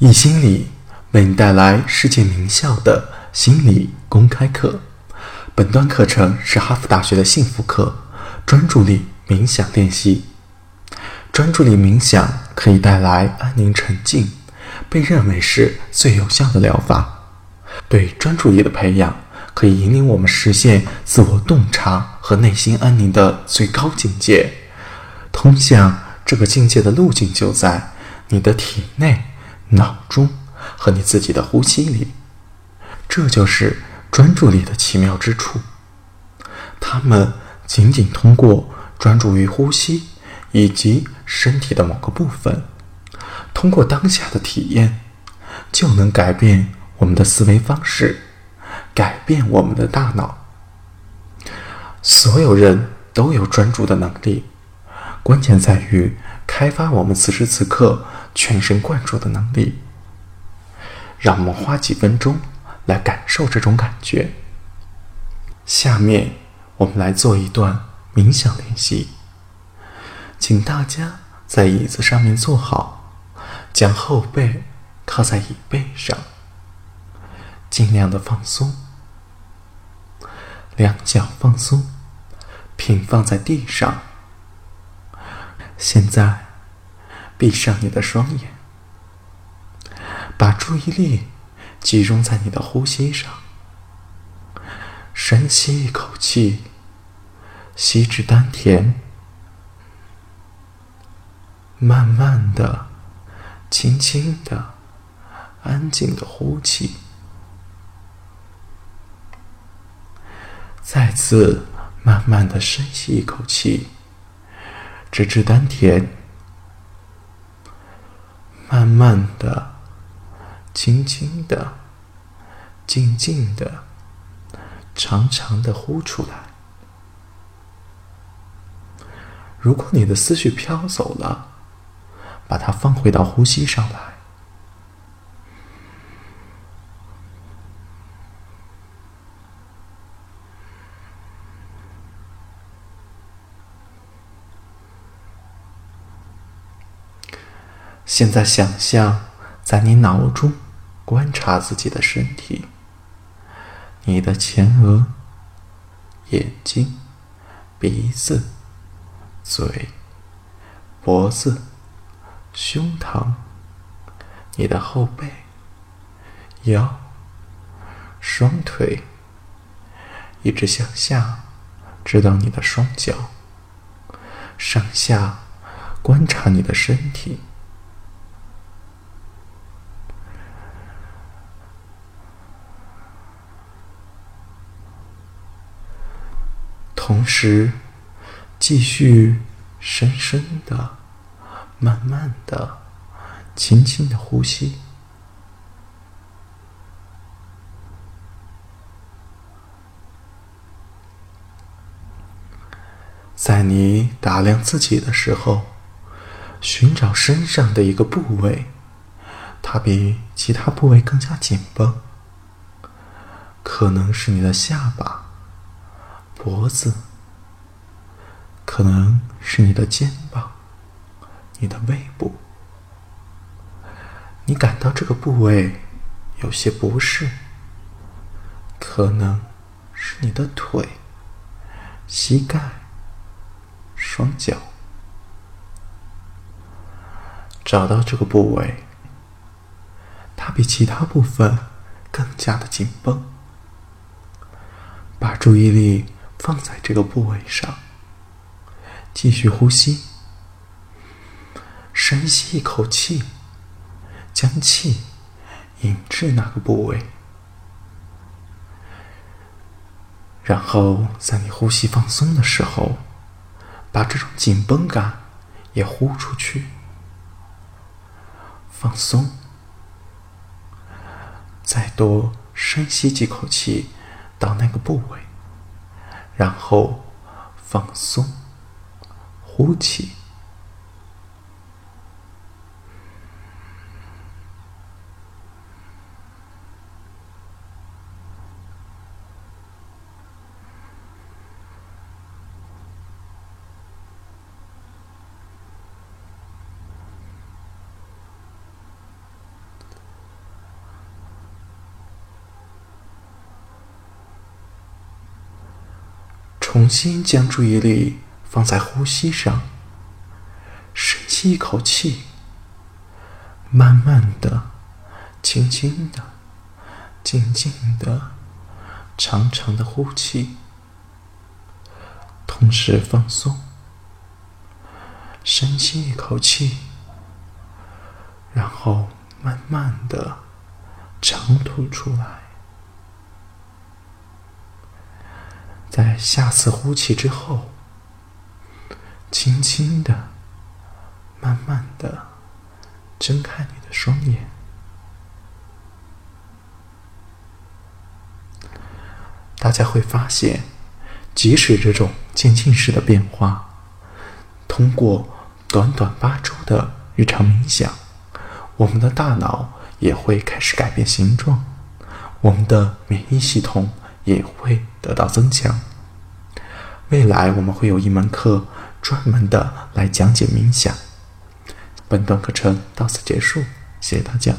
易心理为你带来世界名校的心理公开课。本段课程是哈佛大学的幸福课，专注力冥想练习。专注力冥想可以带来安宁沉静，被认为是最有效的疗法。对专注力的培养，可以引领我们实现自我洞察和内心安宁的最高境界。通向这个境界的路径就在你的体内。脑中和你自己的呼吸里，这就是专注力的奇妙之处。他们仅仅通过专注于呼吸以及身体的某个部分，通过当下的体验，就能改变我们的思维方式，改变我们的大脑。所有人都有专注的能力，关键在于开发我们此时此刻。全神贯注的能力，让我们花几分钟来感受这种感觉。下面我们来做一段冥想练习，请大家在椅子上面坐好，将后背靠在椅背上，尽量的放松，两脚放松，平放在地上。现在。闭上你的双眼，把注意力集中在你的呼吸上。深吸一口气，吸至丹田，慢慢的、轻轻的、安静的呼气。再次慢慢的深吸一口气，直至丹田。慢慢的、轻轻的、静静的、长长的呼出来。如果你的思绪飘走了，把它放回到呼吸上来。现在想象，在你脑中观察自己的身体，你的前额、眼睛、鼻子、嘴、脖子、胸膛，你的后背、腰、双腿，一直向下，直到你的双脚，上下观察你的身体。同时，继续深深的、慢慢的、轻轻的呼吸。在你打量自己的时候，寻找身上的一个部位，它比其他部位更加紧绷，可能是你的下巴。脖子，可能是你的肩膀，你的胃部，你感到这个部位有些不适，可能是你的腿、膝盖、双脚，找到这个部位，它比其他部分更加的紧绷，把注意力。放在这个部位上，继续呼吸，深吸一口气，将气引至那个部位，然后在你呼吸放松的时候，把这种紧绷感也呼出去，放松，再多深吸几口气到那个部位。然后放松，呼气。重新将注意力放在呼吸上，深吸一口气，慢慢的、轻轻的、静静的、长长的呼气，同时放松。深吸一口气，然后慢慢的长吐出来。在下次呼气之后，轻轻的、慢慢的睁开你的双眼。大家会发现，即使这种渐进式的变化，通过短短八周的日常冥想，我们的大脑也会开始改变形状，我们的免疫系统也会得到增强。未来我们会有一门课专门的来讲解冥想。本段课程到此结束，谢谢大家。